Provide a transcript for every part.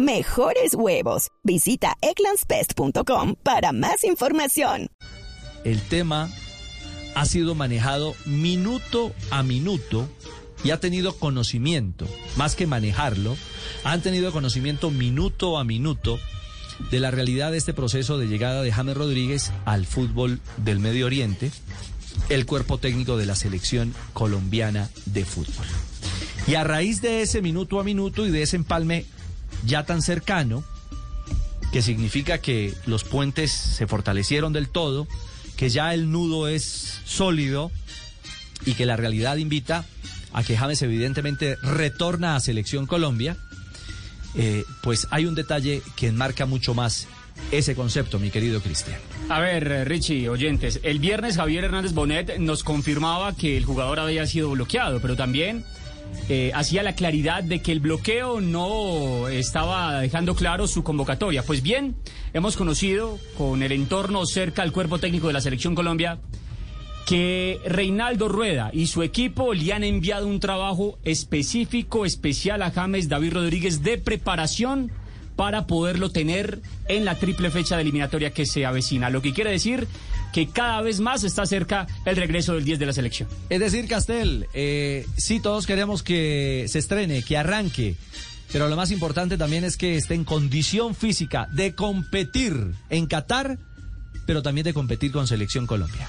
mejores huevos. Visita eclanspest.com para más información. El tema ha sido manejado minuto a minuto y ha tenido conocimiento, más que manejarlo, han tenido conocimiento minuto a minuto de la realidad de este proceso de llegada de James Rodríguez al fútbol del Medio Oriente, el cuerpo técnico de la selección colombiana de fútbol. Y a raíz de ese minuto a minuto y de ese empalme ya tan cercano, que significa que los puentes se fortalecieron del todo, que ya el nudo es sólido y que la realidad invita a que James evidentemente retorna a Selección Colombia, eh, pues hay un detalle que enmarca mucho más ese concepto, mi querido Cristian. A ver, eh, Richie, oyentes, el viernes Javier Hernández Bonet nos confirmaba que el jugador había sido bloqueado, pero también eh, hacía la claridad de que el bloqueo no estaba dejando claro su convocatoria. Pues bien, hemos conocido con el entorno cerca al cuerpo técnico de la Selección Colombia que Reinaldo Rueda y su equipo le han enviado un trabajo específico, especial a James David Rodríguez de preparación para poderlo tener en la triple fecha de eliminatoria que se avecina. Lo que quiere decir que cada vez más está cerca el regreso del 10 de la selección. Es decir, Castel, eh, sí, todos queremos que se estrene, que arranque. Pero lo más importante también es que esté en condición física de competir en Qatar, pero también de competir con Selección Colombia.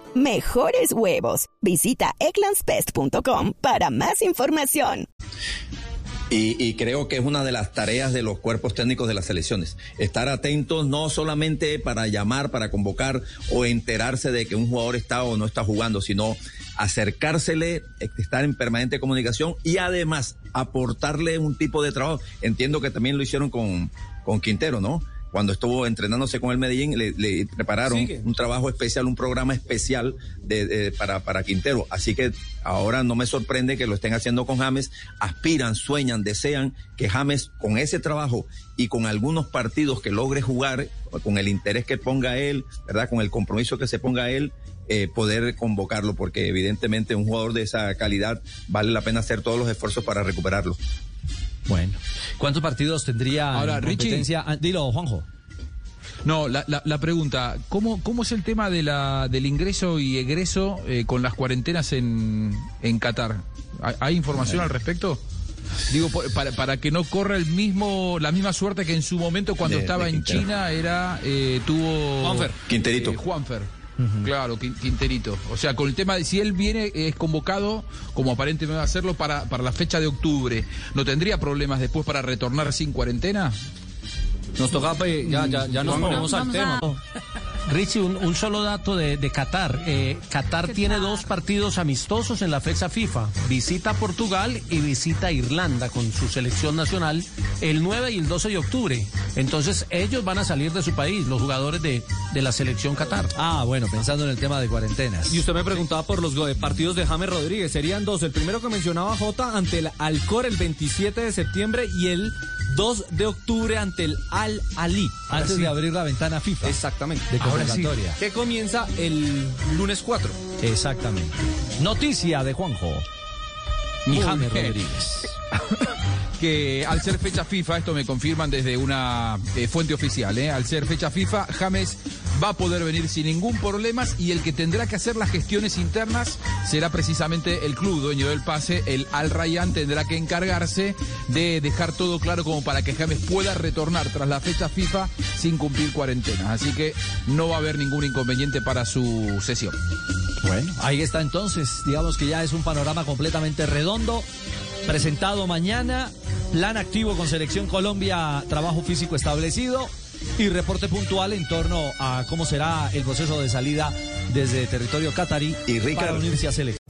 mejores huevos. Visita eclanspest.com para más información. Y, creo que es una de las tareas de los cuerpos técnicos de las selecciones. Estar atentos no solamente para llamar, para convocar o enterarse de que un jugador está o no está jugando, sino acercársele, estar en permanente comunicación y además aportarle un tipo de trabajo. Entiendo que también lo hicieron con, con Quintero, ¿no? Cuando estuvo entrenándose con el Medellín, le, prepararon un trabajo especial, un programa especial de, para, para Quintero. Así que ahora no me sorprende que lo estén haciendo con James. Aspiran, sueñan, desean que James, con ese trabajo y con algunos partidos que logre jugar, con el interés que ponga él, ¿verdad? Con el compromiso que se ponga él, eh, poder convocarlo, porque evidentemente un jugador de esa calidad vale la pena hacer todos los esfuerzos para recuperarlo. Bueno, ¿cuántos partidos tendría Ahora, competencia? Ah, dilo, Juanjo. No, la, la, pregunta, ¿cómo, ¿cómo es el tema de la, del ingreso y egreso eh, con las cuarentenas en, en Qatar? ¿Hay, información al respecto? Digo, para, para, que no corra el mismo, la misma suerte que en su momento cuando estaba en China era, eh, tuvo... Juanfer. Quinterito. Eh, Juanfer. Claro, Quinterito. O sea, con el tema de si él viene, es convocado, como aparentemente va a hacerlo, para, para la fecha de octubre, ¿no tendría problemas después para retornar sin cuarentena? Nos toca, pues, ya, ya, ya nos ponemos al tema. Richie, un, solo dato de, Qatar. Eh, Qatar tiene dos partidos amistosos en la fecha FIFA. Visita Portugal y visita Irlanda con su selección nacional el 9 y el 12 de octubre. Entonces ellos van a salir de su país, los jugadores de, de la selección Qatar. Ah, bueno, pensando en el tema de cuarentenas. Y usted me preguntaba por los partidos de James Rodríguez. Serían dos. El primero que mencionaba J ante el Alcor el 27 de septiembre y el 2 de octubre ante el Al Ali. Antes de abrir la ventana FIFA. Exactamente. De convocatoria. Que comienza el lunes 4. Exactamente. Noticia de Juanjo. Y James Rodríguez. que al ser fecha FIFA, esto me confirman desde una eh, fuente oficial, eh, al ser fecha FIFA, James va a poder venir sin ningún problema y el que tendrá que hacer las gestiones internas será precisamente el club dueño del pase, el Al Rayyan tendrá que encargarse de dejar todo claro como para que James pueda retornar tras la fecha FIFA sin cumplir cuarentena. Así que no va a haber ningún inconveniente para su sesión. Bueno, ahí está entonces. Digamos que ya es un panorama completamente redondo. Presentado mañana, plan activo con Selección Colombia, trabajo físico establecido y reporte puntual en torno a cómo será el proceso de salida desde territorio catarí y para unirse a selección.